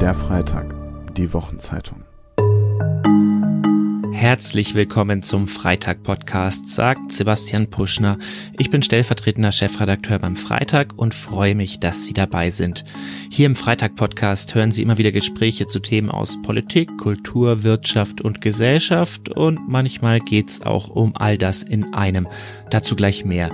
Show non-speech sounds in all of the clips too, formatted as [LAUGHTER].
Der Freitag, die Wochenzeitung. Herzlich willkommen zum Freitag-Podcast, sagt Sebastian Puschner. Ich bin stellvertretender Chefredakteur beim Freitag und freue mich, dass Sie dabei sind. Hier im Freitag-Podcast hören Sie immer wieder Gespräche zu Themen aus Politik, Kultur, Wirtschaft und Gesellschaft und manchmal geht's auch um all das in einem. Dazu gleich mehr.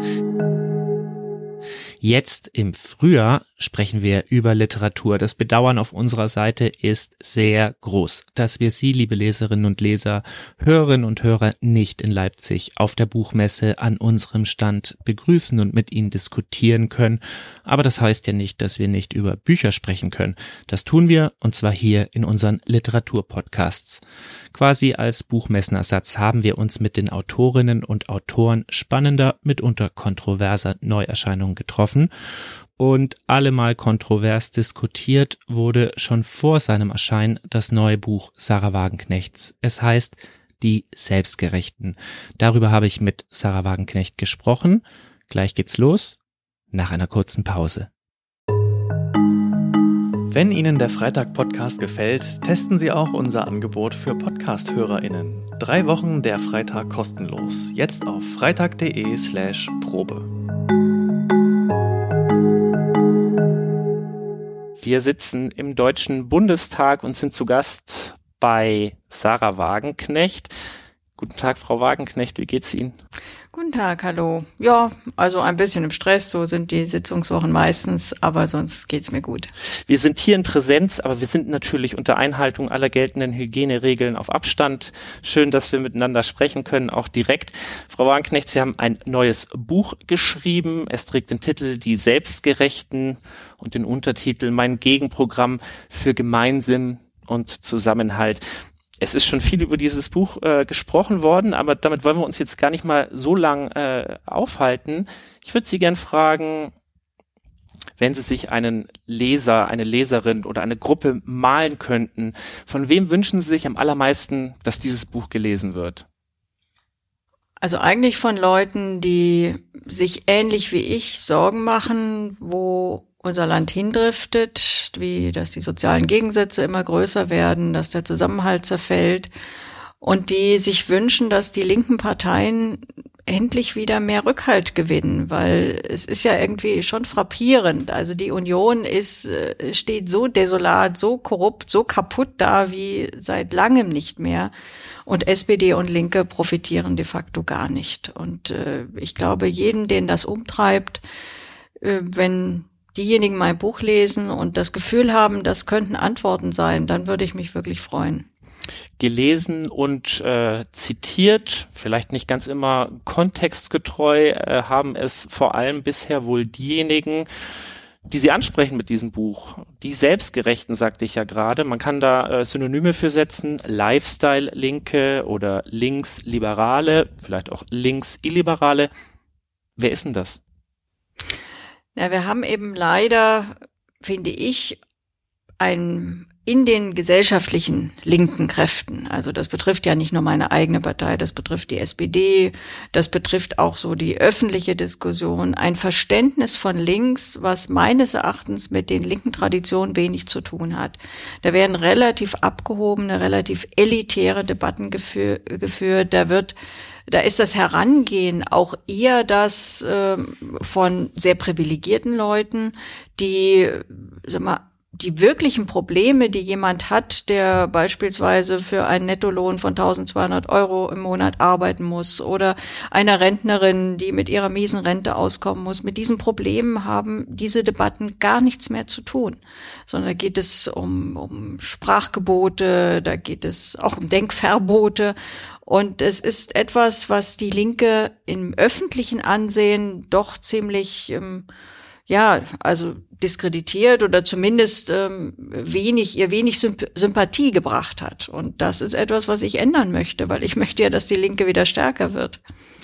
Jetzt im Frühjahr sprechen wir über Literatur. Das Bedauern auf unserer Seite ist sehr groß, dass wir Sie, liebe Leserinnen und Leser, Hörerinnen und Hörer, nicht in Leipzig auf der Buchmesse an unserem Stand begrüßen und mit Ihnen diskutieren können. Aber das heißt ja nicht, dass wir nicht über Bücher sprechen können. Das tun wir und zwar hier in unseren Literaturpodcasts. Quasi als Buchmessenersatz haben wir uns mit den Autorinnen und Autoren spannender, mitunter kontroverser Neuerscheinungen getroffen und allemal kontrovers diskutiert wurde schon vor seinem Erscheinen das neue Buch Sarah Wagenknechts. Es heißt Die Selbstgerechten. Darüber habe ich mit Sarah Wagenknecht gesprochen. Gleich geht's los, nach einer kurzen Pause. Wenn Ihnen der Freitag-Podcast gefällt, testen Sie auch unser Angebot für Podcast-HörerInnen. Drei Wochen der Freitag kostenlos. Jetzt auf freitag.de slash Probe. Wir sitzen im Deutschen Bundestag und sind zu Gast bei Sarah Wagenknecht. Guten Tag, Frau Wagenknecht, wie geht's Ihnen? Guten Tag, hallo. Ja, also ein bisschen im Stress, so sind die Sitzungswochen meistens, aber sonst geht's mir gut. Wir sind hier in Präsenz, aber wir sind natürlich unter Einhaltung aller geltenden Hygieneregeln auf Abstand. Schön, dass wir miteinander sprechen können, auch direkt. Frau Wagenknecht, Sie haben ein neues Buch geschrieben. Es trägt den Titel Die Selbstgerechten und den Untertitel Mein Gegenprogramm für Gemeinsinn und Zusammenhalt. Es ist schon viel über dieses Buch äh, gesprochen worden, aber damit wollen wir uns jetzt gar nicht mal so lang äh, aufhalten. Ich würde Sie gern fragen, wenn Sie sich einen Leser, eine Leserin oder eine Gruppe malen könnten, von wem wünschen Sie sich am allermeisten, dass dieses Buch gelesen wird? Also eigentlich von Leuten, die sich ähnlich wie ich Sorgen machen, wo unser Land hindriftet, wie dass die sozialen Gegensätze immer größer werden, dass der Zusammenhalt zerfällt und die sich wünschen, dass die linken Parteien endlich wieder mehr Rückhalt gewinnen, weil es ist ja irgendwie schon frappierend. Also die Union ist, äh, steht so desolat, so korrupt, so kaputt da wie seit langem nicht mehr. Und SPD und Linke profitieren de facto gar nicht. Und äh, ich glaube, jeden, den das umtreibt, äh, wenn diejenigen mein Buch lesen und das Gefühl haben, das könnten Antworten sein, dann würde ich mich wirklich freuen. Gelesen und äh, zitiert, vielleicht nicht ganz immer kontextgetreu, äh, haben es vor allem bisher wohl diejenigen, die Sie ansprechen mit diesem Buch. Die Selbstgerechten, sagte ich ja gerade. Man kann da äh, Synonyme für setzen. Lifestyle-Linke oder Linksliberale, vielleicht auch Links-Illiberale. Wer ist denn das? Ja, wir haben eben leider, finde ich, ein in den gesellschaftlichen linken Kräften. Also das betrifft ja nicht nur meine eigene Partei, das betrifft die SPD, das betrifft auch so die öffentliche Diskussion. Ein Verständnis von links, was meines Erachtens mit den linken Traditionen wenig zu tun hat. Da werden relativ abgehobene, relativ elitäre Debatten geführt. Da wird da ist das Herangehen auch eher das äh, von sehr privilegierten Leuten, die sag mal, die wirklichen Probleme, die jemand hat, der beispielsweise für einen Nettolohn von 1200 Euro im Monat arbeiten muss oder einer Rentnerin, die mit ihrer miesen Rente auskommen muss, mit diesen Problemen haben diese Debatten gar nichts mehr zu tun, sondern da geht es um, um Sprachgebote, da geht es auch um Denkverbote und es ist etwas, was die Linke im öffentlichen Ansehen doch ziemlich ähm, ja, also diskreditiert oder zumindest ähm, wenig, ihr wenig Symp Sympathie gebracht hat. Und das ist etwas, was ich ändern möchte, weil ich [LAUGHS] möchte ja, dass die Linke wieder stärker wird.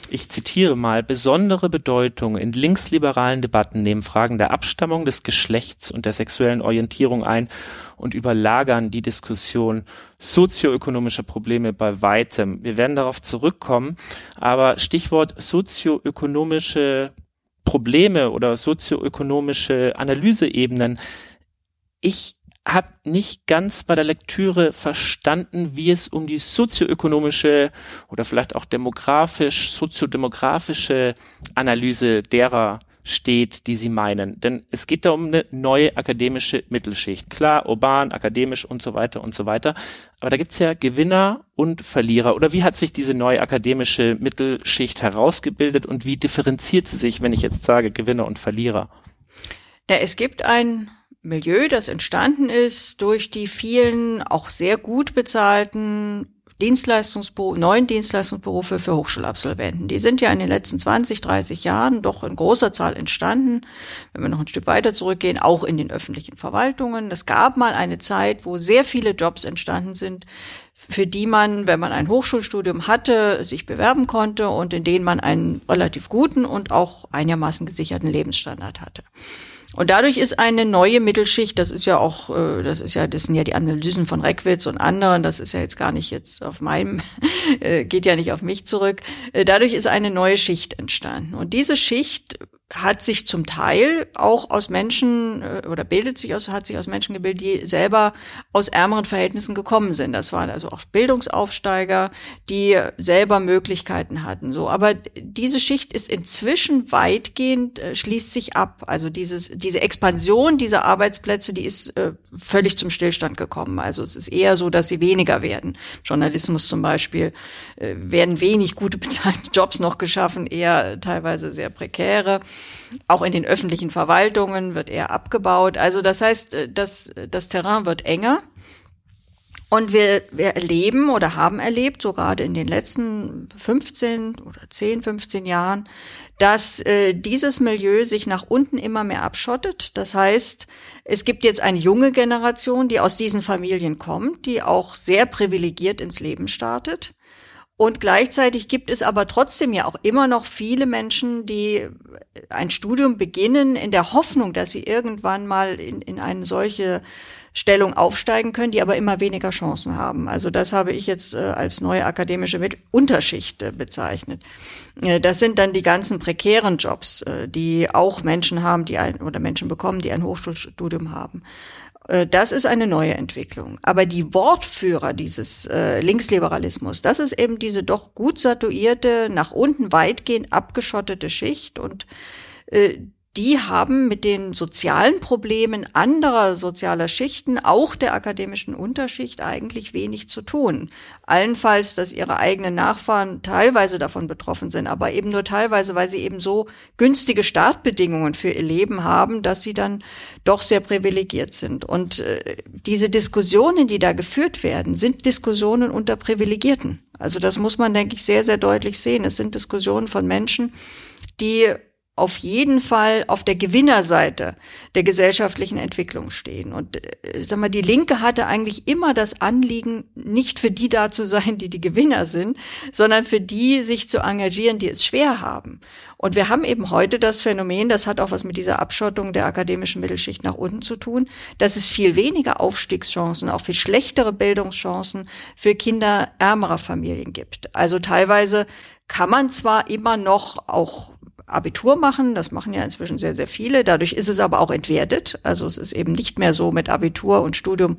Ich zitiere mal, besondere Bedeutung in linksliberalen Debatten nehmen Fragen der Abstammung, des Geschlechts und der sexuellen Orientierung ein und überlagern die Diskussion sozioökonomische Probleme bei weitem. Wir werden darauf zurückkommen, aber Stichwort sozioökonomische Probleme oder sozioökonomische Analyseebenen. Ich habe nicht ganz bei der Lektüre verstanden, wie es um die sozioökonomische oder vielleicht auch demografisch, soziodemografische Analyse derer steht, die Sie meinen. Denn es geht da um eine neue akademische Mittelschicht. Klar, urban, akademisch und so weiter und so weiter. Aber da gibt's ja Gewinner und Verlierer. Oder wie hat sich diese neue akademische Mittelschicht herausgebildet und wie differenziert sie sich, wenn ich jetzt sage Gewinner und Verlierer? Ja, es gibt ein Milieu, das entstanden ist durch die vielen auch sehr gut bezahlten Dienstleistungsberufe, neuen Dienstleistungsberufe für Hochschulabsolventen. Die sind ja in den letzten 20, 30 Jahren doch in großer Zahl entstanden. Wenn wir noch ein Stück weiter zurückgehen, auch in den öffentlichen Verwaltungen. Es gab mal eine Zeit, wo sehr viele Jobs entstanden sind, für die man, wenn man ein Hochschulstudium hatte, sich bewerben konnte und in denen man einen relativ guten und auch einigermaßen gesicherten Lebensstandard hatte. Und dadurch ist eine neue Mittelschicht, das ist ja auch, äh, das ist ja, das sind ja die Analysen von Reckwitz und anderen, das ist ja jetzt gar nicht jetzt auf meinem, [LAUGHS] äh, geht ja nicht auf mich zurück. Äh, dadurch ist eine neue Schicht entstanden. Und diese Schicht hat sich zum Teil auch aus Menschen äh, oder bildet sich aus, hat sich aus Menschen gebildet, die selber aus ärmeren Verhältnissen gekommen sind. Das waren also auch Bildungsaufsteiger, die selber Möglichkeiten hatten. So, aber diese Schicht ist inzwischen weitgehend äh, schließt sich ab. Also dieses diese Expansion dieser Arbeitsplätze, die ist äh, völlig zum Stillstand gekommen. Also es ist eher so, dass sie weniger werden. Journalismus zum Beispiel äh, werden wenig gute [LAUGHS] bezahlte Jobs noch geschaffen, eher teilweise sehr prekäre. Auch in den öffentlichen Verwaltungen wird eher abgebaut. Also das heißt, äh, das, das Terrain wird enger. Und wir, wir erleben oder haben erlebt, so gerade in den letzten 15 oder 10, 15 Jahren, dass äh, dieses Milieu sich nach unten immer mehr abschottet. Das heißt, es gibt jetzt eine junge Generation, die aus diesen Familien kommt, die auch sehr privilegiert ins Leben startet. Und gleichzeitig gibt es aber trotzdem ja auch immer noch viele Menschen, die ein Studium beginnen in der Hoffnung, dass sie irgendwann mal in, in eine solche Stellung aufsteigen können, die aber immer weniger Chancen haben. Also das habe ich jetzt äh, als neue akademische Mit Unterschicht äh, bezeichnet. Äh, das sind dann die ganzen prekären Jobs, äh, die auch Menschen haben, die ein oder Menschen bekommen, die ein Hochschulstudium haben. Äh, das ist eine neue Entwicklung. Aber die Wortführer dieses äh, Linksliberalismus, das ist eben diese doch gut satuierte, nach unten weitgehend abgeschottete Schicht und äh, die haben mit den sozialen Problemen anderer sozialer Schichten, auch der akademischen Unterschicht, eigentlich wenig zu tun. Allenfalls, dass ihre eigenen Nachfahren teilweise davon betroffen sind, aber eben nur teilweise, weil sie eben so günstige Startbedingungen für ihr Leben haben, dass sie dann doch sehr privilegiert sind. Und äh, diese Diskussionen, die da geführt werden, sind Diskussionen unter Privilegierten. Also das muss man, denke ich, sehr, sehr deutlich sehen. Es sind Diskussionen von Menschen, die auf jeden Fall auf der Gewinnerseite der gesellschaftlichen Entwicklung stehen. Und äh, sag mal, die Linke hatte eigentlich immer das Anliegen, nicht für die da zu sein, die die Gewinner sind, sondern für die sich zu engagieren, die es schwer haben. Und wir haben eben heute das Phänomen, das hat auch was mit dieser Abschottung der akademischen Mittelschicht nach unten zu tun, dass es viel weniger Aufstiegschancen, auch viel schlechtere Bildungschancen für Kinder ärmerer Familien gibt. Also teilweise kann man zwar immer noch auch Abitur machen. Das machen ja inzwischen sehr, sehr viele. Dadurch ist es aber auch entwertet. Also es ist eben nicht mehr so mit Abitur und Studium.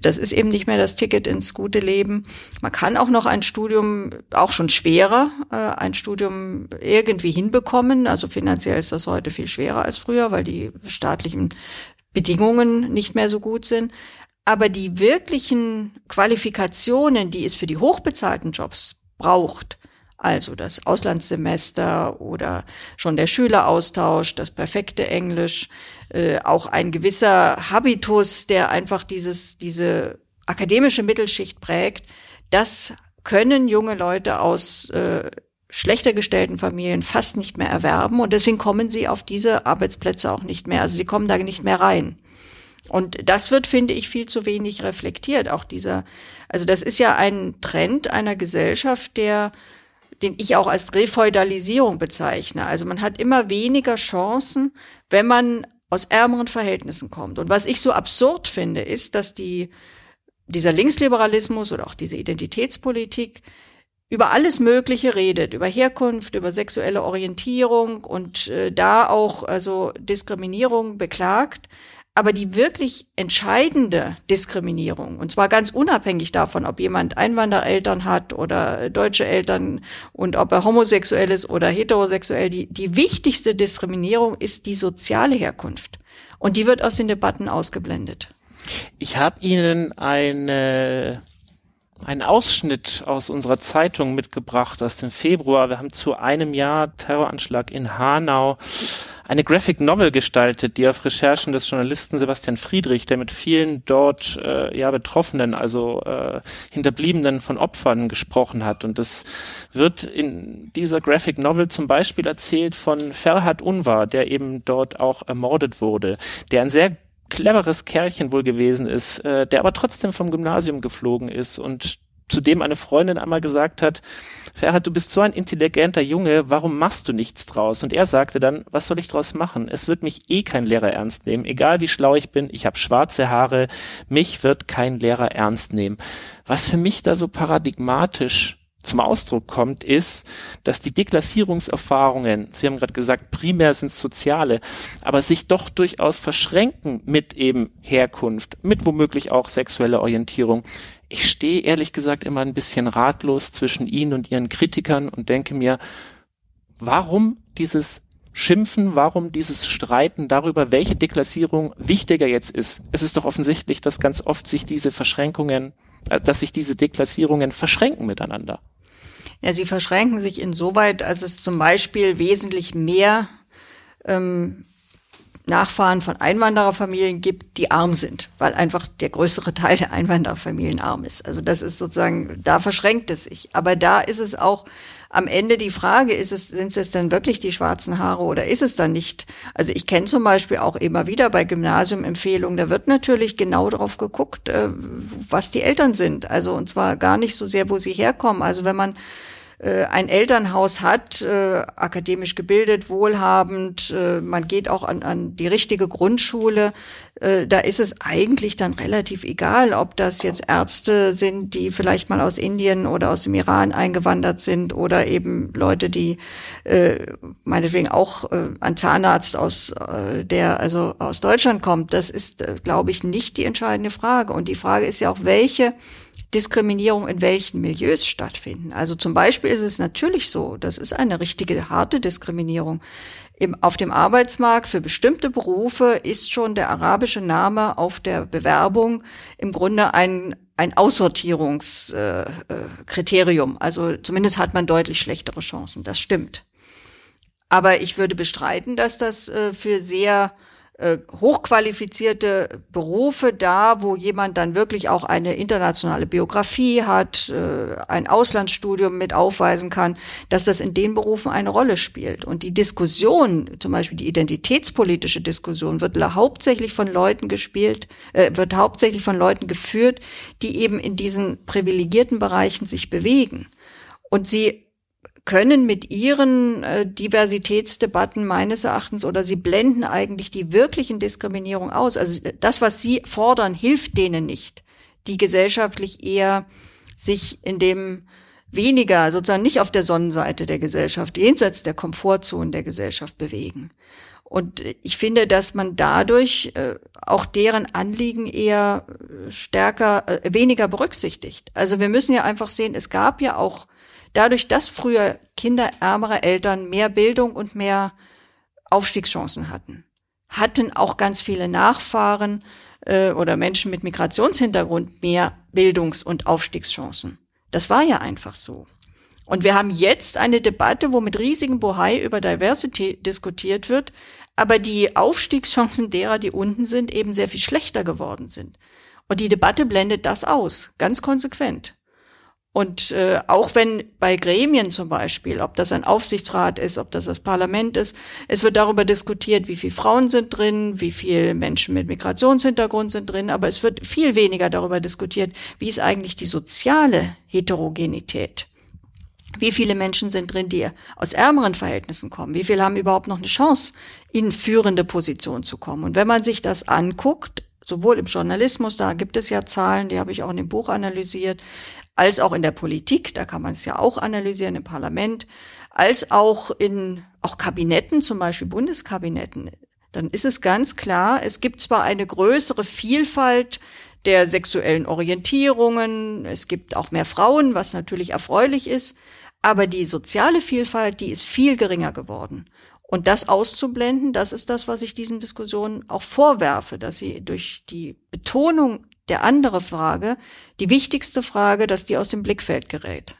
Das ist eben nicht mehr das Ticket ins gute Leben. Man kann auch noch ein Studium, auch schon schwerer, äh, ein Studium irgendwie hinbekommen. Also finanziell ist das heute viel schwerer als früher, weil die staatlichen Bedingungen nicht mehr so gut sind. Aber die wirklichen Qualifikationen, die es für die hochbezahlten Jobs braucht, also das Auslandssemester oder schon der Schüleraustausch, das perfekte Englisch, äh, auch ein gewisser Habitus, der einfach dieses, diese akademische Mittelschicht prägt, das können junge Leute aus äh, schlechter gestellten Familien fast nicht mehr erwerben und deswegen kommen sie auf diese Arbeitsplätze auch nicht mehr. Also sie kommen da nicht mehr rein. Und das wird, finde ich, viel zu wenig reflektiert. Auch dieser, also das ist ja ein Trend einer Gesellschaft, der den ich auch als Refeudalisierung bezeichne. Also man hat immer weniger Chancen, wenn man aus ärmeren Verhältnissen kommt. Und was ich so absurd finde, ist, dass die, dieser Linksliberalismus oder auch diese Identitätspolitik über alles Mögliche redet, über Herkunft, über sexuelle Orientierung und äh, da auch also Diskriminierung beklagt, aber die wirklich entscheidende Diskriminierung, und zwar ganz unabhängig davon, ob jemand Einwandereltern hat oder deutsche Eltern und ob er homosexuell ist oder heterosexuell, die, die wichtigste Diskriminierung ist die soziale Herkunft. Und die wird aus den Debatten ausgeblendet. Ich habe Ihnen eine einen Ausschnitt aus unserer Zeitung mitgebracht aus dem Februar. Wir haben zu einem Jahr Terroranschlag in Hanau eine Graphic Novel gestaltet, die auf Recherchen des Journalisten Sebastian Friedrich, der mit vielen dort äh, ja Betroffenen, also äh, Hinterbliebenen von Opfern gesprochen hat. Und es wird in dieser Graphic Novel zum Beispiel erzählt von Ferhat Unvar, der eben dort auch ermordet wurde, der ein sehr cleveres Kerlchen wohl gewesen ist, äh, der aber trotzdem vom Gymnasium geflogen ist und zu dem eine Freundin einmal gesagt hat, Ferhat, du bist so ein intelligenter Junge, warum machst du nichts draus? Und er sagte dann, was soll ich draus machen? Es wird mich eh kein Lehrer ernst nehmen, egal wie schlau ich bin, ich habe schwarze Haare, mich wird kein Lehrer ernst nehmen. Was für mich da so paradigmatisch zum Ausdruck kommt, ist, dass die Deklassierungserfahrungen, Sie haben gerade gesagt, primär sind soziale, aber sich doch durchaus verschränken mit eben Herkunft, mit womöglich auch sexueller Orientierung ich stehe ehrlich gesagt immer ein bisschen ratlos zwischen Ihnen und Ihren Kritikern und denke mir, warum dieses Schimpfen, warum dieses Streiten darüber, welche Deklassierung wichtiger jetzt ist. Es ist doch offensichtlich, dass ganz oft sich diese Verschränkungen, äh, dass sich diese Deklassierungen verschränken miteinander. Ja, sie verschränken sich insoweit, als es zum Beispiel wesentlich mehr ähm, Nachfahren von Einwandererfamilien gibt, die arm sind, weil einfach der größere Teil der Einwandererfamilien arm ist. Also das ist sozusagen, da verschränkt es sich. Aber da ist es auch am Ende die Frage, ist es, sind es dann wirklich die schwarzen Haare oder ist es dann nicht? Also ich kenne zum Beispiel auch immer wieder bei Gymnasiumempfehlungen, da wird natürlich genau darauf geguckt, äh, was die Eltern sind. Also und zwar gar nicht so sehr, wo sie herkommen. Also wenn man äh, ein Elternhaus hat, äh, akademisch gebildet, wohlhabend, äh, man geht auch an, an die richtige Grundschule, äh, da ist es eigentlich dann relativ egal, ob das jetzt Ärzte sind, die vielleicht mal aus Indien oder aus dem Iran eingewandert sind oder eben Leute, die äh, meinetwegen auch äh, ein Zahnarzt aus äh, der also aus Deutschland kommt. Das ist, äh, glaube ich, nicht die entscheidende Frage. Und die Frage ist ja auch, welche Diskriminierung in welchen Milieus stattfinden. Also zum Beispiel ist es natürlich so, das ist eine richtige harte Diskriminierung. Im, auf dem Arbeitsmarkt für bestimmte Berufe ist schon der arabische Name auf der Bewerbung im Grunde ein, ein Aussortierungskriterium. Äh, äh, also zumindest hat man deutlich schlechtere Chancen. Das stimmt. Aber ich würde bestreiten, dass das äh, für sehr äh, hochqualifizierte Berufe da, wo jemand dann wirklich auch eine internationale Biografie hat, äh, ein Auslandsstudium mit aufweisen kann, dass das in den Berufen eine Rolle spielt. Und die Diskussion, zum Beispiel die identitätspolitische Diskussion, wird hauptsächlich von Leuten gespielt, äh, wird hauptsächlich von Leuten geführt, die eben in diesen privilegierten Bereichen sich bewegen. Und sie können mit ihren äh, Diversitätsdebatten meines Erachtens oder sie blenden eigentlich die wirklichen Diskriminierung aus. Also äh, das, was sie fordern, hilft denen nicht, die gesellschaftlich eher sich in dem weniger, sozusagen nicht auf der Sonnenseite der Gesellschaft, jenseits der Komfortzonen der Gesellschaft bewegen. Und ich finde, dass man dadurch äh, auch deren Anliegen eher stärker, äh, weniger berücksichtigt. Also wir müssen ja einfach sehen, es gab ja auch Dadurch, dass früher Kinder ärmerer Eltern mehr Bildung und mehr Aufstiegschancen hatten, hatten auch ganz viele Nachfahren äh, oder Menschen mit Migrationshintergrund mehr Bildungs- und Aufstiegschancen. Das war ja einfach so. Und wir haben jetzt eine Debatte, wo mit riesigem Bohai über Diversity diskutiert wird, aber die Aufstiegschancen derer, die unten sind, eben sehr viel schlechter geworden sind. Und die Debatte blendet das aus, ganz konsequent. Und äh, auch wenn bei Gremien zum Beispiel, ob das ein Aufsichtsrat ist, ob das das Parlament ist, es wird darüber diskutiert, wie viele Frauen sind drin, wie viele Menschen mit Migrationshintergrund sind drin, aber es wird viel weniger darüber diskutiert, wie ist eigentlich die soziale Heterogenität. Wie viele Menschen sind drin, die aus ärmeren Verhältnissen kommen? Wie viele haben überhaupt noch eine Chance, in führende Position zu kommen? Und wenn man sich das anguckt, sowohl im Journalismus, da gibt es ja Zahlen, die habe ich auch in dem Buch analysiert, als auch in der Politik, da kann man es ja auch analysieren im Parlament, als auch in auch Kabinetten, zum Beispiel Bundeskabinetten. dann ist es ganz klar, es gibt zwar eine größere Vielfalt der sexuellen Orientierungen, es gibt auch mehr Frauen, was natürlich erfreulich ist, aber die soziale Vielfalt, die ist viel geringer geworden. Und das auszublenden, das ist das, was ich diesen Diskussionen auch vorwerfe, dass sie durch die Betonung der andere Frage, die wichtigste Frage, dass die aus dem Blickfeld gerät.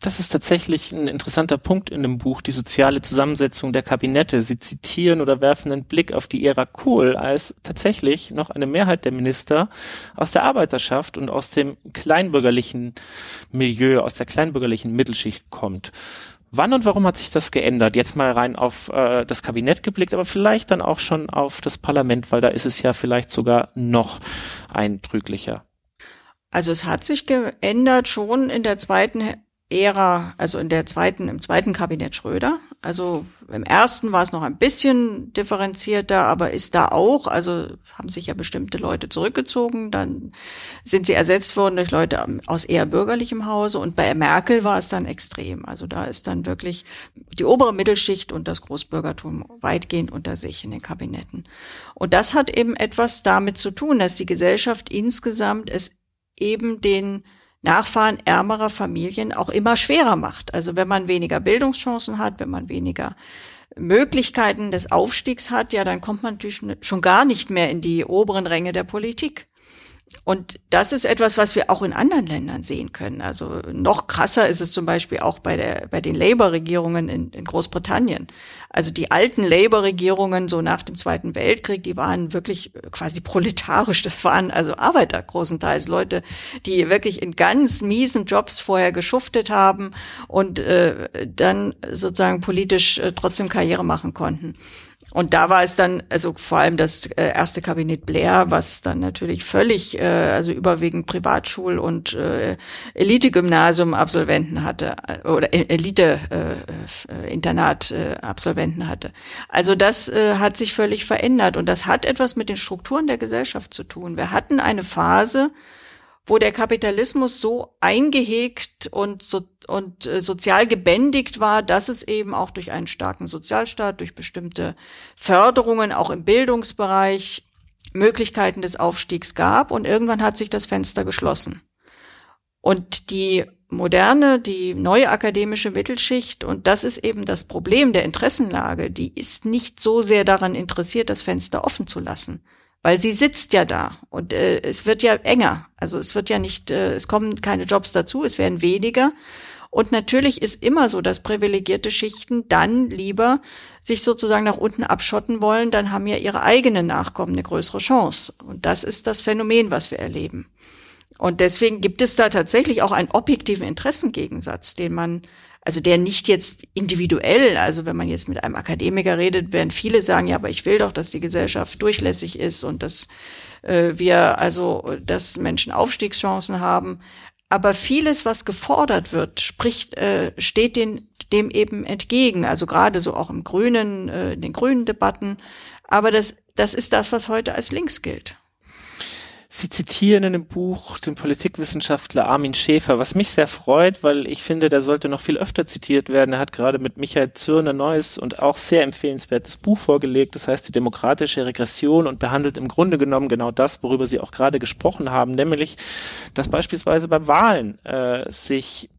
Das ist tatsächlich ein interessanter Punkt in dem Buch, die soziale Zusammensetzung der Kabinette. Sie zitieren oder werfen einen Blick auf die Ära Kohl, als tatsächlich noch eine Mehrheit der Minister aus der Arbeiterschaft und aus dem kleinbürgerlichen Milieu, aus der kleinbürgerlichen Mittelschicht kommt. Wann und warum hat sich das geändert? Jetzt mal rein auf äh, das Kabinett geblickt, aber vielleicht dann auch schon auf das Parlament, weil da ist es ja vielleicht sogar noch eindrücklicher. Also es hat sich geändert schon in der zweiten Ära, also in der zweiten, im zweiten Kabinett Schröder. Also im ersten war es noch ein bisschen differenzierter, aber ist da auch, also haben sich ja bestimmte Leute zurückgezogen, dann sind sie ersetzt worden durch Leute aus eher bürgerlichem Hause und bei Merkel war es dann extrem. Also da ist dann wirklich die obere Mittelschicht und das Großbürgertum weitgehend unter sich in den Kabinetten. Und das hat eben etwas damit zu tun, dass die Gesellschaft insgesamt es eben den Nachfahren ärmerer Familien auch immer schwerer macht. Also wenn man weniger Bildungschancen hat, wenn man weniger Möglichkeiten des Aufstiegs hat, ja, dann kommt man natürlich schon gar nicht mehr in die oberen Ränge der Politik. Und das ist etwas, was wir auch in anderen Ländern sehen können. Also noch krasser ist es zum Beispiel auch bei der, bei den Labour-Regierungen in, in Großbritannien. Also die alten Labour-Regierungen so nach dem Zweiten Weltkrieg, die waren wirklich quasi proletarisch. Das waren also Arbeiter großenteils, Leute, die wirklich in ganz miesen Jobs vorher geschuftet haben und äh, dann sozusagen politisch äh, trotzdem Karriere machen konnten. Und da war es dann, also vor allem das äh, erste Kabinett Blair, was dann natürlich völlig, äh, also überwiegend Privatschul- und äh, Elite-Gymnasium-Absolventen hatte äh, oder e-, Elite-Internat-Absolventen äh, äh, hatte. Also das hat sich völlig verändert und das hat etwas mit den Strukturen der Gesellschaft zu tun. Wir hatten eine Phase, wo der Kapitalismus so eingehegt und, so, und äh, sozial gebändigt war, dass es eben auch durch einen starken Sozialstaat, durch bestimmte Förderungen auch im Bildungsbereich Möglichkeiten des Aufstiegs gab und irgendwann hat sich das Fenster geschlossen. Und die moderne, die neue akademische Mittelschicht, und das ist eben das Problem der Interessenlage, die ist nicht so sehr daran interessiert, das Fenster offen zu lassen, weil sie sitzt ja da und äh, es wird ja enger. Also es wird ja nicht, äh, es kommen keine Jobs dazu, es werden weniger. Und natürlich ist immer so, dass privilegierte Schichten dann lieber sich sozusagen nach unten abschotten wollen, dann haben ja ihre eigenen Nachkommen eine größere Chance. Und das ist das Phänomen, was wir erleben. Und deswegen gibt es da tatsächlich auch einen objektiven Interessengegensatz, den man also der nicht jetzt individuell, also wenn man jetzt mit einem Akademiker redet, werden viele sagen, ja, aber ich will doch, dass die Gesellschaft durchlässig ist und dass äh, wir also, dass Menschen Aufstiegschancen haben. Aber vieles, was gefordert wird, spricht, äh, steht den, dem eben entgegen. Also gerade so auch im Grünen, äh, in den grünen Debatten. Aber das, das ist das, was heute als links gilt. Sie zitieren in dem Buch den Politikwissenschaftler Armin Schäfer, was mich sehr freut, weil ich finde, der sollte noch viel öfter zitiert werden. Er hat gerade mit Michael Zürner neues und auch sehr empfehlenswertes Buch vorgelegt, das heißt die demokratische Regression und behandelt im Grunde genommen genau das, worüber Sie auch gerade gesprochen haben, nämlich, dass beispielsweise bei Wahlen äh, sich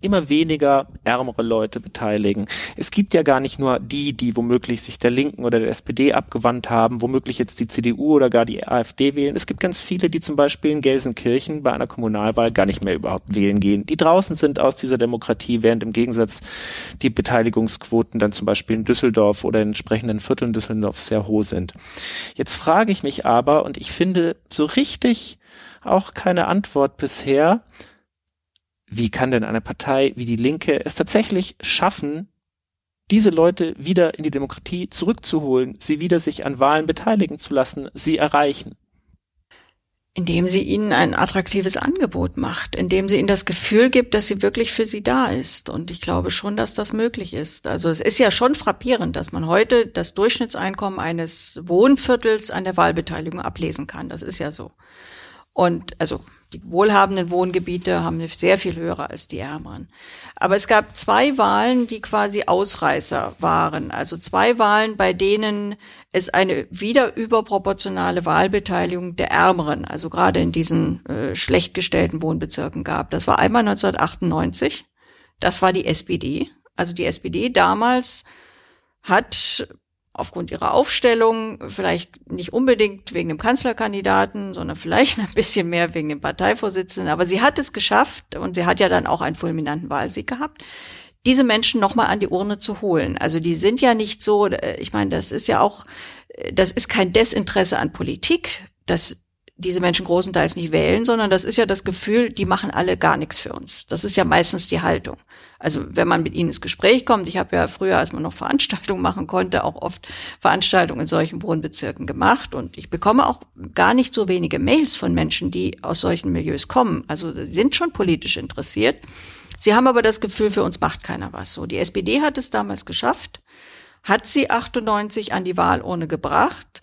immer weniger ärmere Leute beteiligen. Es gibt ja gar nicht nur die, die womöglich sich der Linken oder der SPD abgewandt haben, womöglich jetzt die CDU oder gar die AfD wählen. Es gibt ganz viele, die zum Beispiel in Gelsenkirchen bei einer Kommunalwahl gar nicht mehr überhaupt wählen gehen, die draußen sind aus dieser Demokratie, während im Gegensatz die Beteiligungsquoten dann zum Beispiel in Düsseldorf oder in entsprechenden Vierteln Düsseldorf sehr hoch sind. Jetzt frage ich mich aber, und ich finde so richtig auch keine Antwort bisher, wie kann denn eine Partei wie die Linke es tatsächlich schaffen, diese Leute wieder in die Demokratie zurückzuholen, sie wieder sich an Wahlen beteiligen zu lassen, sie erreichen? Indem sie ihnen ein attraktives Angebot macht, indem sie ihnen das Gefühl gibt, dass sie wirklich für sie da ist. Und ich glaube schon, dass das möglich ist. Also es ist ja schon frappierend, dass man heute das Durchschnittseinkommen eines Wohnviertels an der Wahlbeteiligung ablesen kann. Das ist ja so. Und also die wohlhabenden Wohngebiete haben sehr viel höher als die ärmeren. Aber es gab zwei Wahlen, die quasi Ausreißer waren. Also zwei Wahlen, bei denen es eine wieder überproportionale Wahlbeteiligung der Ärmeren, also gerade in diesen äh, schlecht gestellten Wohnbezirken gab. Das war einmal 1998. Das war die SPD. Also die SPD damals hat aufgrund ihrer Aufstellung, vielleicht nicht unbedingt wegen dem Kanzlerkandidaten, sondern vielleicht ein bisschen mehr wegen dem Parteivorsitzenden. Aber sie hat es geschafft und sie hat ja dann auch einen fulminanten Wahlsieg gehabt, diese Menschen nochmal an die Urne zu holen. Also die sind ja nicht so, äh, ich meine, das ist ja auch, äh, das ist kein Desinteresse an Politik. Das diese Menschen großenteils nicht wählen, sondern das ist ja das Gefühl, die machen alle gar nichts für uns. Das ist ja meistens die Haltung. Also wenn man mit ihnen ins Gespräch kommt, ich habe ja früher, als man noch [LAUGHS] Veranstaltungen machen konnte, auch oft Veranstaltungen in solchen Wohnbezirken gemacht und ich bekomme auch gar nicht so wenige Mails von Menschen, die aus solchen Milieus kommen. Also sind schon politisch interessiert. Sie haben aber das Gefühl, für uns macht keiner was. So, die SPD hat es damals geschafft, hat sie 98 an die Wahlurne gebracht.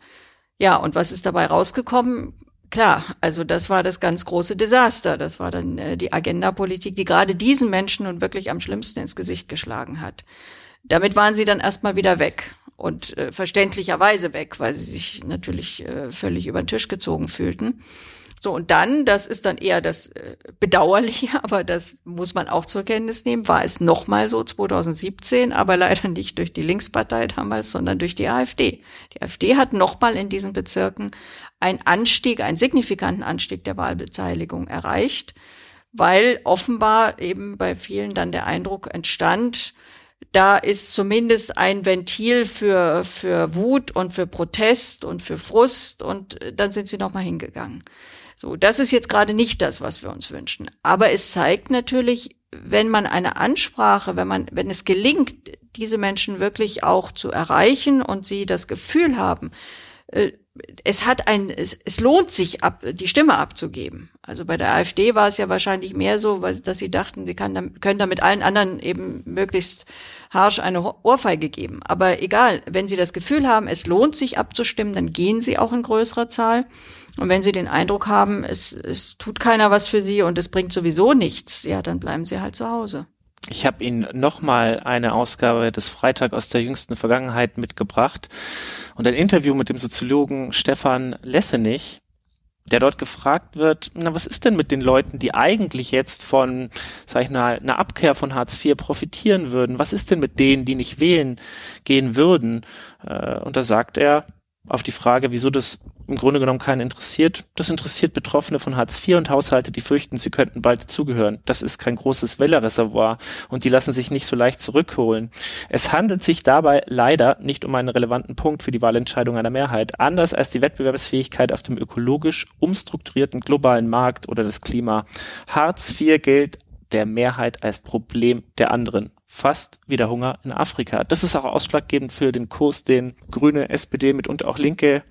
Ja, und was ist dabei rausgekommen? Klar, also das war das ganz große Desaster. Das war dann äh, die Agendapolitik, die gerade diesen Menschen nun wirklich am schlimmsten ins Gesicht geschlagen hat. Damit waren sie dann erstmal wieder weg und äh, verständlicherweise weg, weil sie sich natürlich äh, völlig über den Tisch gezogen fühlten. So, und dann, das ist dann eher das äh, Bedauerliche, [LAUGHS] aber das muss man auch zur Kenntnis nehmen, war es nochmal so 2017, aber leider nicht durch die Linkspartei damals, sondern durch die AfD. Die AfD hat nochmal in diesen Bezirken einen Anstieg, einen signifikanten Anstieg der Wahlbeteiligung erreicht, weil offenbar eben bei vielen dann der Eindruck entstand, da ist zumindest ein Ventil für, für Wut und für Protest und für Frust und dann sind sie nochmal hingegangen. So, das ist jetzt gerade nicht das, was wir uns wünschen. Aber es zeigt natürlich, wenn man eine Ansprache, wenn man, wenn es gelingt, diese Menschen wirklich auch zu erreichen und sie das Gefühl haben, äh, es hat ein, es, es lohnt sich, ab, die Stimme abzugeben. Also bei der AfD war es ja wahrscheinlich mehr so, weil, dass sie dachten, sie kann, können damit allen anderen eben möglichst harsch eine Ohrfeige geben. Aber egal, wenn sie das Gefühl haben, es lohnt sich abzustimmen, dann gehen sie auch in größerer Zahl. Und wenn sie den Eindruck haben, es, es tut keiner was für sie und es bringt sowieso nichts, ja, dann bleiben sie halt zu Hause. Ich habe Ihnen nochmal eine Ausgabe des Freitag aus der jüngsten Vergangenheit mitgebracht und ein Interview mit dem Soziologen Stefan Lessenich, der dort gefragt wird, na, was ist denn mit den Leuten, die eigentlich jetzt von, sag ich mal, einer Abkehr von Hartz IV profitieren würden? Was ist denn mit denen, die nicht wählen gehen würden? Äh, und da sagt er, auf die Frage, wieso das im Grunde genommen keinen interessiert. Das interessiert Betroffene von Hartz IV und Haushalte, die fürchten, sie könnten bald dazugehören. Das ist kein großes Wählerreservoir und die lassen sich nicht so leicht zurückholen. Es handelt sich dabei leider nicht um einen relevanten Punkt für die Wahlentscheidung einer Mehrheit. Anders als die Wettbewerbsfähigkeit auf dem ökologisch umstrukturierten globalen Markt oder das Klima. Hartz IV gilt der Mehrheit als Problem der anderen fast wie der Hunger in Afrika. Das ist auch ausschlaggebend für den Kurs, den Grüne, SPD, mitunter auch Linke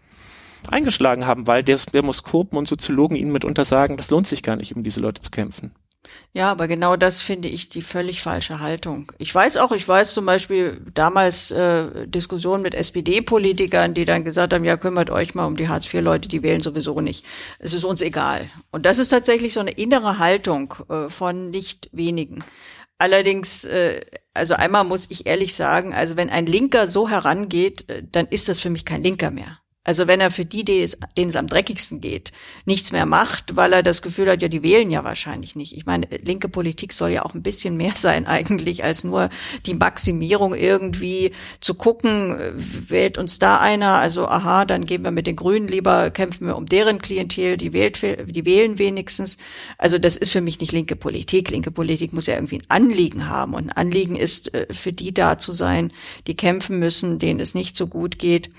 eingeschlagen haben, weil Demoskopen und Soziologen ihnen mitunter sagen, das lohnt sich gar nicht, um diese Leute zu kämpfen. Ja, aber genau das finde ich die völlig falsche Haltung. Ich weiß auch, ich weiß zum Beispiel damals äh, Diskussionen mit SPD-Politikern, die dann gesagt haben, ja, kümmert euch mal um die Hartz-IV-Leute, die wählen sowieso nicht. Es ist uns egal. Und das ist tatsächlich so eine innere Haltung äh, von nicht wenigen. Allerdings, äh, also einmal muss ich ehrlich sagen, also wenn ein Linker so herangeht, äh, dann ist das für mich kein Linker mehr. Also wenn er für die, denen es am dreckigsten geht, nichts mehr macht, weil er das Gefühl hat, ja, die wählen ja wahrscheinlich nicht. Ich meine, linke Politik soll ja auch ein bisschen mehr [LAUGHS] sein eigentlich, als nur die Maximierung irgendwie zu gucken, wählt uns da einer, also aha, dann gehen wir mit den Grünen lieber, kämpfen wir um deren Klientel, die, wählt, die wählen wenigstens. Also das ist für mich nicht linke Politik. Linke Politik muss ja irgendwie ein Anliegen haben und ein Anliegen ist, äh, für die da zu sein, die kämpfen müssen, denen es nicht so gut geht.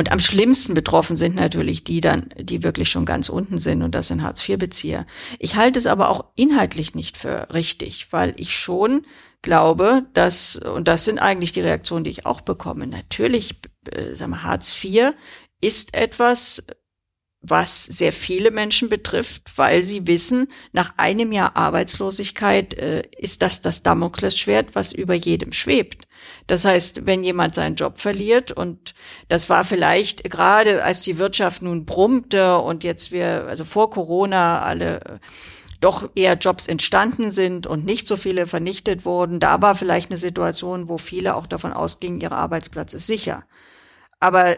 Und am schlimmsten betroffen sind natürlich die dann, die wirklich schon ganz unten sind und das sind Hartz-IV-Bezieher. Ich halte es aber auch inhaltlich nicht für richtig, weil ich schon glaube, dass, und das sind eigentlich die Reaktionen, die ich auch bekomme, natürlich, äh, sagen wir, Hartz IV ist etwas, was sehr viele Menschen betrifft, weil sie wissen, nach einem Jahr Arbeitslosigkeit äh, ist das das Damoklesschwert, was über jedem schwebt. Das heißt, wenn jemand seinen Job verliert und das war vielleicht gerade als die Wirtschaft nun brummte und jetzt wir, also vor Corona alle äh, doch eher Jobs entstanden sind und nicht so viele vernichtet wurden, da war vielleicht eine Situation, wo viele auch davon ausgingen, ihr Arbeitsplatz ist sicher. Aber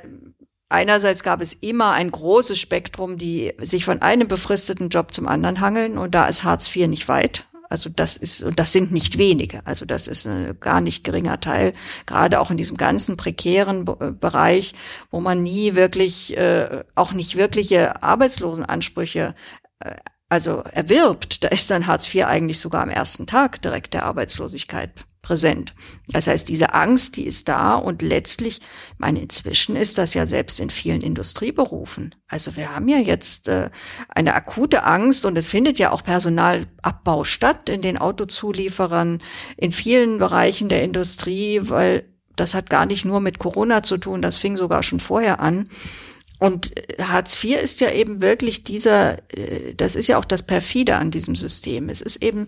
Einerseits gab es immer ein großes Spektrum, die sich von einem befristeten Job zum anderen hangeln und da ist Hartz IV nicht weit. Also das ist, und das sind nicht wenige. Also das ist ein gar nicht geringer Teil, gerade auch in diesem ganzen prekären äh, Bereich, wo man nie wirklich, äh, auch nicht wirkliche Arbeitslosenansprüche äh, also erwirbt. Da ist dann Hartz IV eigentlich sogar am ersten Tag direkt der Arbeitslosigkeit präsent. Das heißt, diese Angst, die ist da und letztlich, ich meine, inzwischen ist das ja selbst in vielen Industrieberufen. Also wir haben ja jetzt äh, eine akute Angst und es findet ja auch Personalabbau statt in den Autozulieferern, in vielen Bereichen der Industrie, weil das hat gar nicht nur mit Corona zu tun, das fing sogar schon vorher an. Und äh, Hartz IV ist ja eben wirklich dieser, äh, das ist ja auch das perfide an diesem System. Es ist eben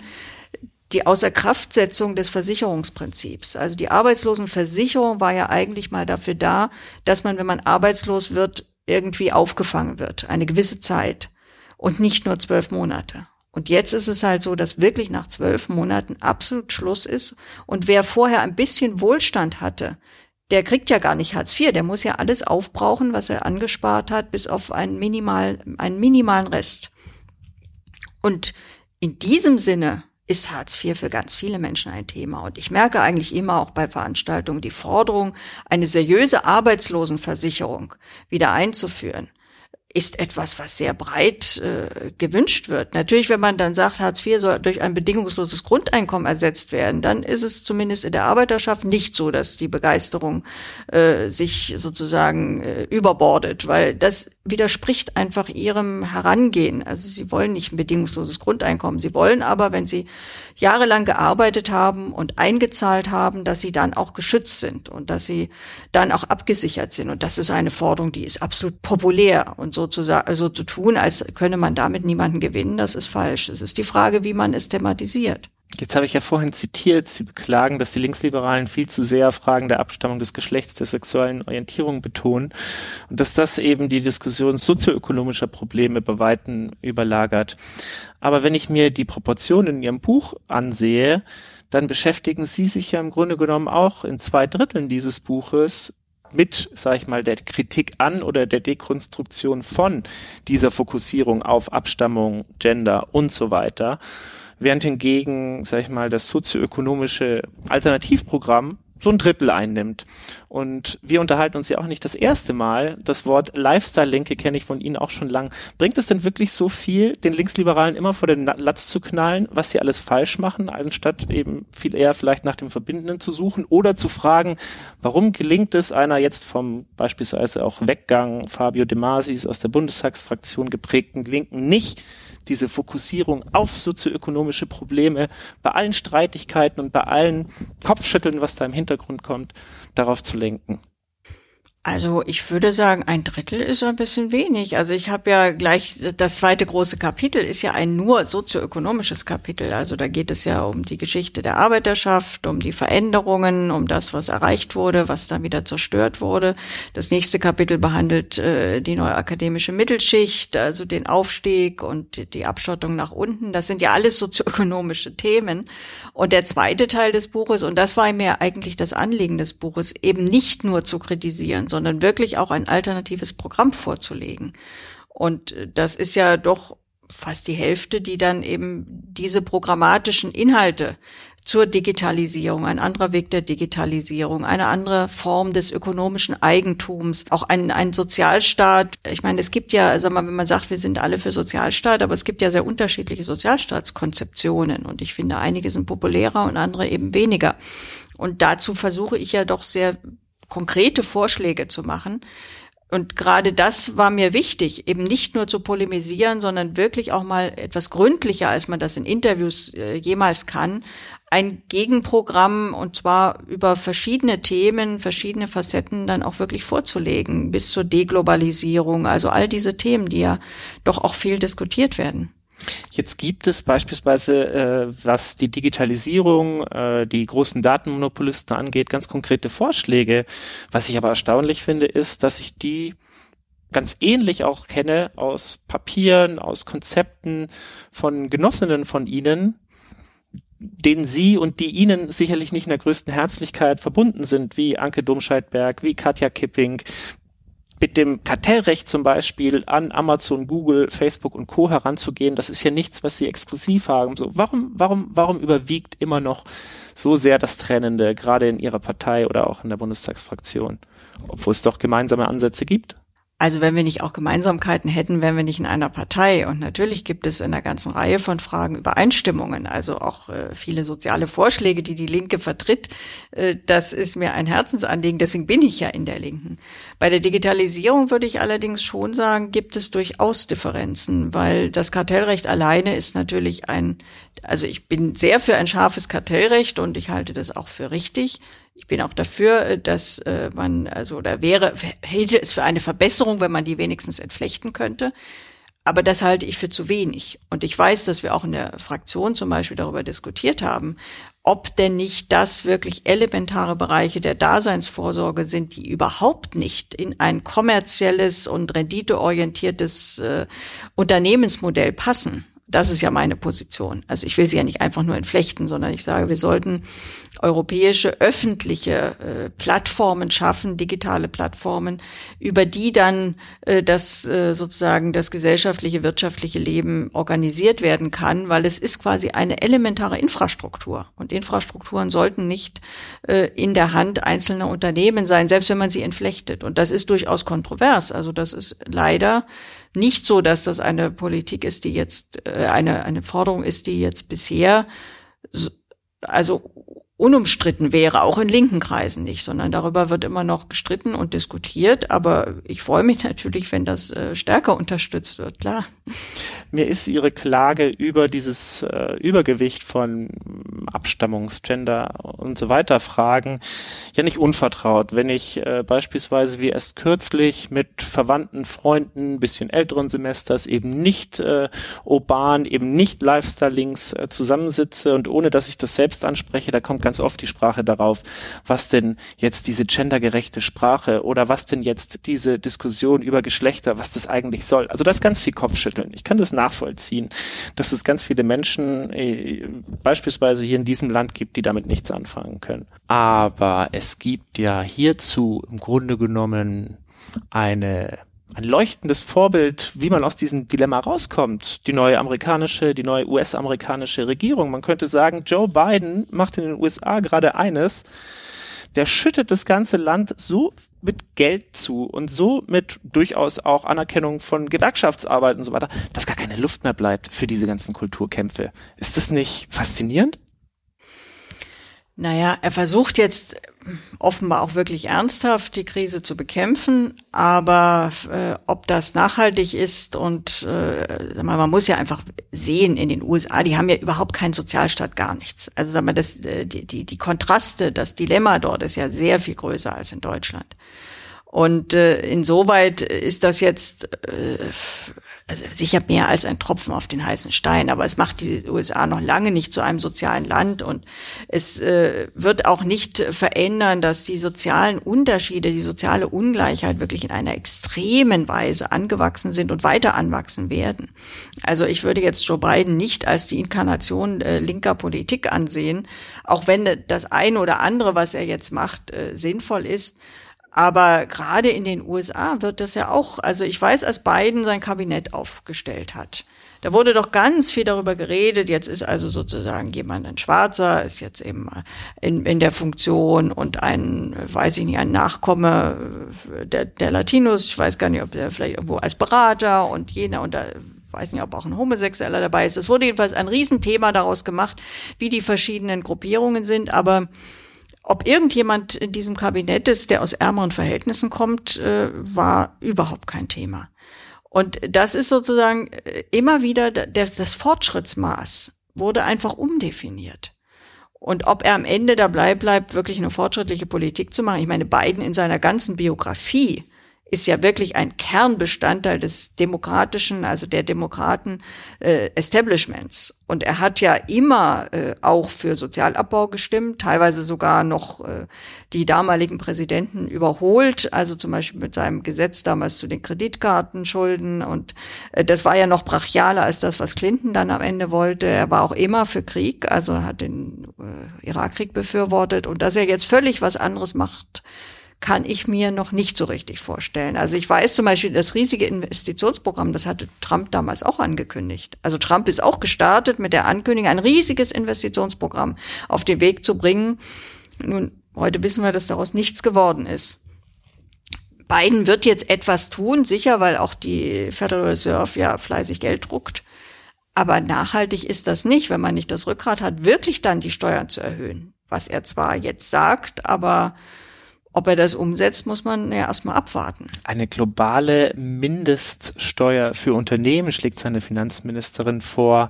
die Außerkraftsetzung des Versicherungsprinzips. Also die Arbeitslosenversicherung war ja eigentlich mal dafür da, dass man, wenn man arbeitslos wird, irgendwie aufgefangen wird, eine gewisse Zeit und nicht nur zwölf Monate. Und jetzt ist es halt so, dass wirklich nach zwölf Monaten absolut Schluss ist. Und wer vorher ein bisschen Wohlstand hatte, der kriegt ja gar nicht Hartz IV, der muss ja alles aufbrauchen, was er angespart hat, bis auf einen, minimal, einen minimalen Rest. Und in diesem Sinne ist Hartz IV für ganz viele Menschen ein Thema. Und ich merke eigentlich immer auch bei Veranstaltungen die Forderung, eine seriöse Arbeitslosenversicherung wieder einzuführen ist etwas, was sehr breit äh, gewünscht wird. Natürlich, wenn man dann sagt, Hartz IV soll durch ein bedingungsloses Grundeinkommen ersetzt werden, dann ist es zumindest in der Arbeiterschaft nicht so, dass die Begeisterung äh, sich sozusagen äh, überbordet, weil das widerspricht einfach ihrem Herangehen. Also sie wollen nicht ein bedingungsloses Grundeinkommen. Sie wollen aber, wenn sie jahrelang gearbeitet haben und eingezahlt haben, dass sie dann auch geschützt sind und dass sie dann auch abgesichert sind. Und das ist eine Forderung, die ist absolut populär. Und so zu, so zu tun, als könne man damit niemanden gewinnen, das ist falsch. Es ist die Frage, wie man es thematisiert. Jetzt habe ich ja vorhin zitiert, Sie beklagen, dass die Linksliberalen viel zu sehr Fragen der Abstammung des Geschlechts, der sexuellen Orientierung betonen und dass das eben die Diskussion sozioökonomischer Probleme bei Weitem überlagert. Aber wenn ich mir die Proportionen in Ihrem Buch ansehe, dann beschäftigen Sie sich ja im Grunde genommen auch in zwei Dritteln dieses Buches mit, sag ich mal, der Kritik an oder der Dekonstruktion von dieser Fokussierung auf Abstammung, Gender und so weiter während hingegen, sag ich mal, das sozioökonomische Alternativprogramm so ein Drittel einnimmt. Und wir unterhalten uns ja auch nicht das erste Mal. Das Wort Lifestyle-Linke kenne ich von Ihnen auch schon lang. Bringt es denn wirklich so viel, den Linksliberalen immer vor den Latz zu knallen, was sie alles falsch machen, anstatt eben viel eher vielleicht nach dem Verbindenden zu suchen oder zu fragen, warum gelingt es einer jetzt vom beispielsweise auch Weggang Fabio De Masis aus der Bundestagsfraktion geprägten Linken nicht, diese Fokussierung auf sozioökonomische Probleme bei allen Streitigkeiten und bei allen Kopfschütteln, was da im Hintergrund kommt, darauf zu lenken. Also ich würde sagen, ein Drittel ist ein bisschen wenig. Also ich habe ja gleich, das zweite große Kapitel ist ja ein nur sozioökonomisches Kapitel. Also da geht es ja um die Geschichte der Arbeiterschaft, um die Veränderungen, um das, was erreicht wurde, was dann wieder zerstört wurde. Das nächste Kapitel behandelt äh, die neue akademische Mittelschicht, also den Aufstieg und die Abschottung nach unten. Das sind ja alles sozioökonomische Themen. Und der zweite Teil des Buches, und das war mir eigentlich das Anliegen des Buches, eben nicht nur zu kritisieren, sondern wirklich auch ein alternatives Programm vorzulegen. Und äh, das ist ja doch fast die Hälfte, die dann eben diese programmatischen Inhalte zur Digitalisierung, ein anderer Weg der Digitalisierung, eine andere Form des ökonomischen Eigentums, auch ein, ein Sozialstaat. Ich meine, es gibt ja, sag mal, wenn man sagt, wir sind alle für Sozialstaat, aber es gibt ja sehr unterschiedliche Sozialstaatskonzeptionen und ich finde, einige sind populärer und andere eben weniger. Und dazu versuche ich ja doch sehr konkrete Vorschläge zu machen. Und gerade das war mir wichtig, eben nicht nur zu polemisieren, sondern wirklich auch mal etwas gründlicher, als man das in Interviews äh, jemals kann, ein Gegenprogramm und zwar über verschiedene Themen, verschiedene Facetten dann auch wirklich vorzulegen, bis zur Deglobalisierung, also all diese Themen, die ja doch auch viel diskutiert werden. Jetzt gibt es beispielsweise, äh, was die Digitalisierung, äh, die großen Datenmonopolisten angeht, ganz konkrete Vorschläge. Was ich aber erstaunlich finde, ist, dass ich die ganz ähnlich auch kenne aus Papieren, aus Konzepten von Genossinnen von Ihnen, denen Sie und die Ihnen sicherlich nicht in der größten Herzlichkeit verbunden sind, wie Anke Domscheidberg, wie Katja Kipping, mit dem Kartellrecht zum Beispiel an Amazon, Google, Facebook und Co. heranzugehen, das ist ja nichts, was sie exklusiv haben. So, warum, warum, warum überwiegt immer noch so sehr das Trennende, gerade in Ihrer Partei oder auch in der Bundestagsfraktion, obwohl es doch gemeinsame Ansätze gibt? Also wenn wir nicht auch Gemeinsamkeiten hätten, wären wir nicht in einer Partei. Und natürlich gibt es in einer ganzen Reihe von Fragen Übereinstimmungen, also auch äh, viele soziale Vorschläge, die die Linke vertritt. Äh, das ist mir ein Herzensanliegen, deswegen bin ich ja in der Linken. Bei der Digitalisierung würde ich allerdings schon sagen, gibt es durchaus Differenzen, weil das Kartellrecht alleine ist natürlich ein, also ich bin sehr für ein scharfes Kartellrecht und ich halte das auch für richtig. Ich bin auch dafür, äh, dass äh, man, also da wäre, hätte es für eine Verbesserung, wenn man die wenigstens entflechten könnte. Aber das halte ich für zu wenig. Und ich weiß, dass wir auch in der Fraktion zum Beispiel darüber diskutiert haben, ob denn nicht das wirklich elementare Bereiche der Daseinsvorsorge sind, die überhaupt nicht in ein kommerzielles und renditeorientiertes äh, Unternehmensmodell passen. Das ist ja meine Position. Also ich will sie ja nicht einfach nur entflechten, sondern ich sage, wir sollten europäische öffentliche äh, Plattformen schaffen, digitale Plattformen, über die dann äh, das äh, sozusagen das gesellschaftliche, wirtschaftliche Leben organisiert werden kann, weil es ist quasi eine elementare Infrastruktur. Und Infrastrukturen sollten nicht äh, in der Hand einzelner Unternehmen sein, selbst wenn man sie entflechtet. Und das ist durchaus kontrovers. Also das ist leider nicht so, dass das eine Politik ist, die jetzt äh, eine eine Forderung ist, die jetzt bisher also unumstritten wäre, auch in linken Kreisen nicht, sondern darüber wird immer noch gestritten und diskutiert. Aber ich freue mich natürlich, wenn das äh, stärker unterstützt wird, klar. Mir ist Ihre Klage über dieses äh, Übergewicht von Abstammungs-, Gender und so weiter Fragen ja nicht unvertraut. Wenn ich äh, beispielsweise wie erst kürzlich mit verwandten Freunden, bisschen älteren Semesters, eben nicht äh, urban, eben nicht Lifestyle-Links äh, zusammensitze und ohne dass ich das selbst anspreche, da kommt ganz oft die Sprache darauf, was denn jetzt diese gendergerechte Sprache oder was denn jetzt diese Diskussion über Geschlechter, was das eigentlich soll. Also das ist ganz viel Kopfschütteln. Ich kann das nachvollziehen, dass es ganz viele Menschen äh, beispielsweise hier in diesem Land gibt, die damit nichts anfangen können. Aber es gibt ja hierzu im Grunde genommen eine ein leuchtendes Vorbild, wie man aus diesem Dilemma rauskommt. Die neue amerikanische, die neue US-amerikanische Regierung. Man könnte sagen, Joe Biden macht in den USA gerade eines, der schüttet das ganze Land so mit Geld zu und so mit durchaus auch Anerkennung von Gewerkschaftsarbeit und so weiter, dass gar keine Luft mehr bleibt für diese ganzen Kulturkämpfe. Ist das nicht faszinierend? Naja, er versucht jetzt offenbar auch wirklich ernsthaft die Krise zu bekämpfen, aber äh, ob das nachhaltig ist und äh, man muss ja einfach sehen in den USA, die haben ja überhaupt keinen Sozialstaat, gar nichts. Also sagen wir, das, äh, die, die, die Kontraste, das Dilemma dort ist ja sehr viel größer als in Deutschland. Und äh, insoweit ist das jetzt äh, also sicher mehr als ein Tropfen auf den heißen Stein, aber es macht die USA noch lange nicht zu einem sozialen Land und es äh, wird auch nicht verändern, dass die sozialen Unterschiede, die soziale Ungleichheit wirklich in einer extremen Weise angewachsen sind und weiter anwachsen werden. Also ich würde jetzt Joe Biden nicht als die Inkarnation äh, linker Politik ansehen, auch wenn das eine oder andere, was er jetzt macht, äh, sinnvoll ist. Aber gerade in den USA wird das ja auch, also ich weiß, als Biden sein Kabinett aufgestellt hat, da wurde doch ganz viel darüber geredet. Jetzt ist also sozusagen jemand ein Schwarzer, ist jetzt eben in, in der Funktion und ein, weiß ich nicht, ein Nachkomme der, der Latinos. Ich weiß gar nicht, ob der vielleicht irgendwo als Berater und jener und da weiß nicht, ob auch ein Homosexueller dabei ist. Es wurde jedenfalls ein Riesenthema daraus gemacht, wie die verschiedenen Gruppierungen sind, aber ob irgendjemand in diesem Kabinett ist, der aus ärmeren Verhältnissen kommt, äh, war überhaupt kein Thema. Und das ist sozusagen äh, immer wieder das, das Fortschrittsmaß wurde einfach umdefiniert. Und ob er am Ende dabei bleibt, wirklich eine fortschrittliche Politik zu machen. Ich meine, Biden in seiner ganzen Biografie ist ja wirklich ein Kernbestandteil des demokratischen, also der Demokraten äh, Establishments. Und er hat ja immer äh, auch für Sozialabbau gestimmt, teilweise sogar noch äh, die damaligen Präsidenten überholt, also zum Beispiel mit seinem Gesetz damals zu den Kreditkartenschulden. Und äh, das war ja noch brachialer als das, was Clinton dann am Ende wollte. Er war auch immer für Krieg, also hat den äh, Irakkrieg befürwortet. Und dass er jetzt völlig was anderes macht, kann ich mir noch nicht so richtig vorstellen. Also ich weiß zum Beispiel, das riesige Investitionsprogramm, das hatte Trump damals auch angekündigt. Also Trump ist auch gestartet mit der Ankündigung, ein riesiges Investitionsprogramm auf den Weg zu bringen. Nun, heute wissen wir, dass daraus nichts geworden ist. Biden wird jetzt etwas tun, sicher, weil auch die Federal Reserve ja fleißig Geld druckt. Aber nachhaltig ist das nicht, wenn man nicht das Rückgrat hat, wirklich dann die Steuern zu erhöhen. Was er zwar jetzt sagt, aber ob er das umsetzt, muss man ja erstmal abwarten. Eine globale Mindeststeuer für Unternehmen schlägt seine Finanzministerin vor.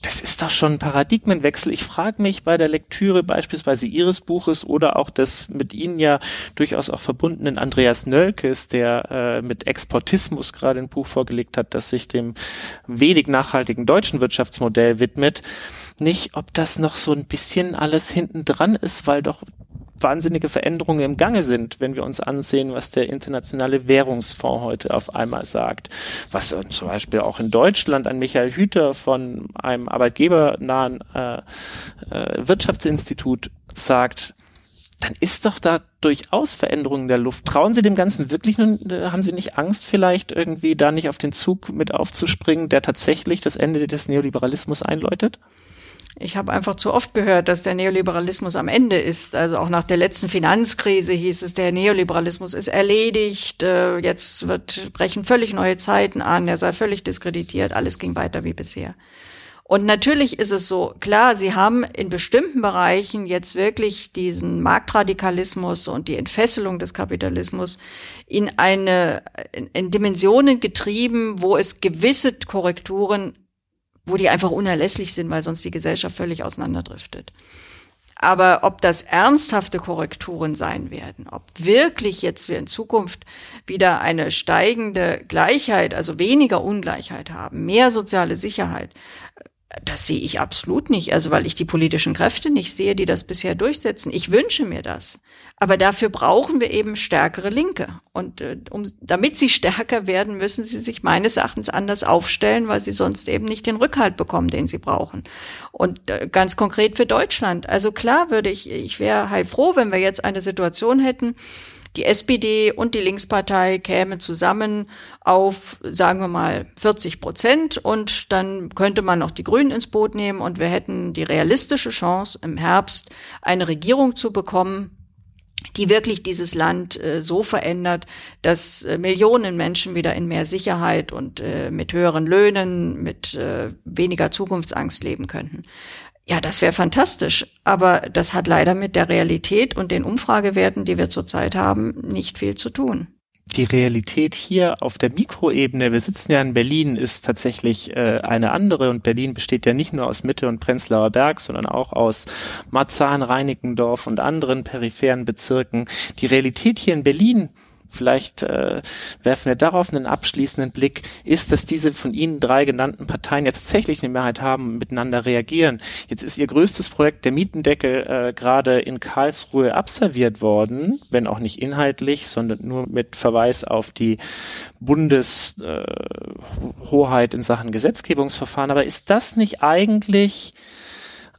Das ist doch schon ein Paradigmenwechsel. Ich frage mich bei der Lektüre beispielsweise Ihres Buches oder auch des mit Ihnen ja durchaus auch verbundenen Andreas Nölkes, der äh, mit Exportismus gerade ein Buch vorgelegt hat, das sich dem wenig nachhaltigen deutschen Wirtschaftsmodell widmet, nicht, ob das noch so ein bisschen alles hinten dran ist, weil doch wahnsinnige Veränderungen im Gange sind, wenn wir uns ansehen, was der internationale Währungsfonds heute auf einmal sagt. Was äh, zum Beispiel auch in Deutschland ein Michael Hüter von einem arbeitgebernahen äh, äh, Wirtschaftsinstitut sagt, dann ist doch da durchaus Veränderungen der Luft. Trauen Sie dem Ganzen wirklich nun, äh, haben Sie nicht Angst vielleicht irgendwie da nicht auf den Zug mit aufzuspringen, der tatsächlich das Ende des Neoliberalismus einläutet? Ich habe einfach zu oft gehört, dass der Neoliberalismus am Ende ist. Also auch nach der letzten Finanzkrise hieß es, der Neoliberalismus ist erledigt, äh, jetzt wird, brechen völlig neue Zeiten an, er sei völlig diskreditiert, alles ging weiter wie bisher. Und natürlich ist es so, klar, sie haben in bestimmten Bereichen jetzt wirklich diesen Marktradikalismus und die Entfesselung des Kapitalismus in eine, in, in Dimensionen getrieben, wo es gewisse Korrekturen wo die einfach unerlässlich sind, weil sonst die Gesellschaft völlig auseinanderdriftet. Aber ob das ernsthafte Korrekturen sein werden, ob wirklich jetzt wir in Zukunft wieder eine steigende Gleichheit, also weniger Ungleichheit haben, mehr soziale Sicherheit, das sehe ich absolut nicht. Also weil ich die politischen Kräfte nicht sehe, die das bisher durchsetzen. Ich wünsche mir das. Aber dafür brauchen wir eben stärkere Linke. Und äh, um, damit sie stärker werden, müssen sie sich meines Erachtens anders aufstellen, weil sie sonst eben nicht den Rückhalt bekommen, den sie brauchen. Und äh, ganz konkret für Deutschland. Also klar würde ich, ich wäre halt froh, wenn wir jetzt eine Situation hätten, die SPD und die Linkspartei kämen zusammen auf, sagen wir mal, 40 Prozent und dann könnte man noch die Grünen ins Boot nehmen und wir hätten die realistische Chance, im Herbst eine Regierung zu bekommen, die wirklich dieses Land äh, so verändert, dass äh, Millionen Menschen wieder in mehr Sicherheit und äh, mit höheren Löhnen, mit äh, weniger Zukunftsangst leben könnten. Ja, das wäre fantastisch, aber das hat leider mit der Realität und den Umfragewerten, die wir zurzeit haben, nicht viel zu tun die Realität hier auf der Mikroebene, wir sitzen ja in Berlin, ist tatsächlich äh, eine andere und Berlin besteht ja nicht nur aus Mitte und Prenzlauer Berg, sondern auch aus Marzahn, Reinickendorf und anderen peripheren Bezirken. Die Realität hier in Berlin vielleicht äh, werfen wir darauf einen abschließenden Blick, ist, dass diese von Ihnen drei genannten Parteien jetzt tatsächlich eine Mehrheit haben, miteinander reagieren. Jetzt ist Ihr größtes Projekt der Mietendeckel äh, gerade in Karlsruhe abserviert worden, wenn auch nicht inhaltlich, sondern nur mit Verweis auf die Bundeshoheit äh, in Sachen Gesetzgebungsverfahren. Aber ist das nicht eigentlich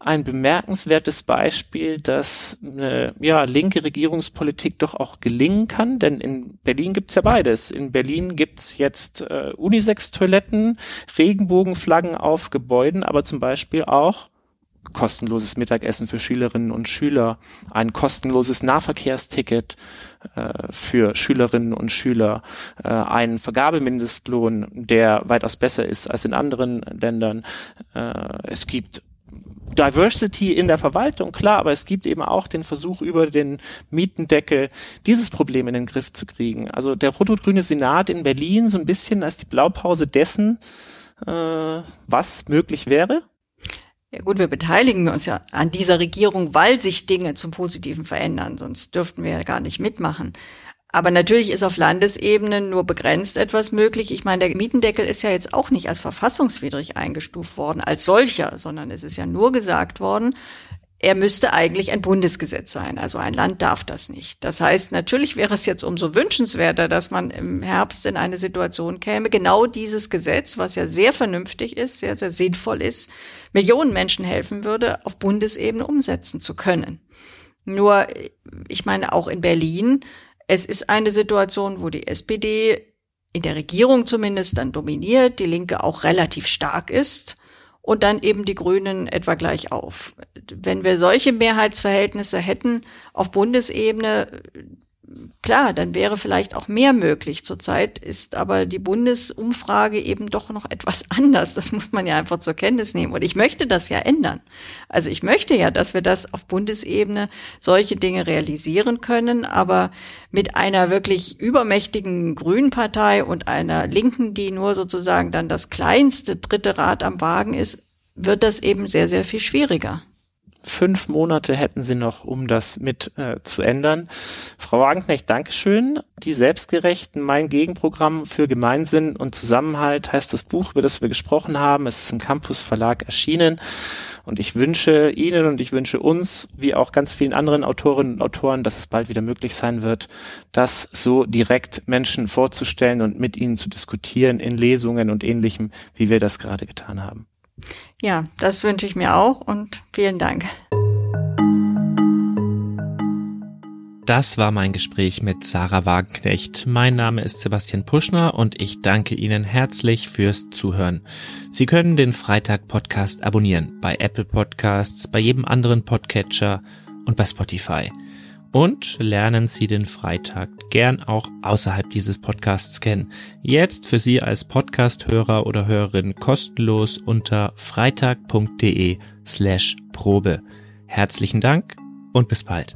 ein bemerkenswertes Beispiel, dass eine ja, linke Regierungspolitik doch auch gelingen kann, denn in Berlin gibt's ja beides. In Berlin gibt's jetzt äh, Unisex-Toiletten, Regenbogenflaggen auf Gebäuden, aber zum Beispiel auch kostenloses Mittagessen für Schülerinnen und Schüler, ein kostenloses Nahverkehrsticket äh, für Schülerinnen und Schüler, äh, einen Vergabemindestlohn, der weitaus besser ist als in anderen Ländern. Äh, es gibt Diversity in der Verwaltung, klar, aber es gibt eben auch den Versuch über den Mietendeckel dieses Problem in den Griff zu kriegen. Also der rot-grüne Senat in Berlin so ein bisschen als die Blaupause dessen, äh, was möglich wäre. Ja gut, wir beteiligen uns ja an dieser Regierung, weil sich Dinge zum Positiven verändern, sonst dürften wir ja gar nicht mitmachen. Aber natürlich ist auf Landesebene nur begrenzt etwas möglich. Ich meine, der Mietendeckel ist ja jetzt auch nicht als verfassungswidrig eingestuft worden, als solcher, sondern es ist ja nur gesagt worden, er müsste eigentlich ein Bundesgesetz sein. Also ein Land darf das nicht. Das heißt, natürlich wäre es jetzt umso wünschenswerter, dass man im Herbst in eine Situation käme, genau dieses Gesetz, was ja sehr vernünftig ist, sehr, sehr sinnvoll ist, Millionen Menschen helfen würde, auf Bundesebene umsetzen zu können. Nur, ich meine, auch in Berlin, es ist eine Situation, wo die SPD in der Regierung zumindest dann dominiert, die Linke auch relativ stark ist und dann eben die Grünen etwa gleich auf. Wenn wir solche Mehrheitsverhältnisse hätten auf Bundesebene, klar, dann wäre vielleicht auch mehr möglich. Zurzeit ist aber die Bundesumfrage eben doch noch etwas [LAUGHS] anders. Das muss man ja einfach zur Kenntnis nehmen. Und ich möchte das ja ändern. Also ich möchte ja, dass wir das auf Bundesebene solche Dinge realisieren können, aber mit einer wirklich übermächtigen Grünen Partei und einer Linken, die nur sozusagen dann das kleinste dritte Rad am Wagen ist, wird das eben sehr, sehr viel schwieriger. Fünf Monate hätten Sie noch, um das mit äh, zu ändern. Frau Wagenknecht, Dankeschön. Die Selbstgerechten, mein Gegenprogramm für Gemeinsinn und Zusammenhalt heißt das Buch, über das wir gesprochen haben. Es ist im Campus Verlag erschienen. Und ich wünsche Ihnen und ich wünsche uns, wie auch ganz vielen anderen Autorinnen und Autoren, dass es bald wieder möglich sein wird, das so direkt Menschen vorzustellen und mit ihnen zu diskutieren in Lesungen und ähnlichem, wie wir das gerade getan haben. Ja, das wünsche ich mir auch und vielen Dank. Das war mein Gespräch mit Sarah Wagenknecht. Mein Name ist Sebastian Puschner und ich danke Ihnen herzlich fürs Zuhören. Sie können den Freitag Podcast abonnieren bei Apple Podcasts, bei jedem anderen Podcatcher und bei Spotify und lernen Sie den Freitag gern auch außerhalb dieses Podcasts kennen. Jetzt für Sie als Podcasthörer oder Hörerin kostenlos unter freitag.de slash Probe. Herzlichen Dank und bis bald.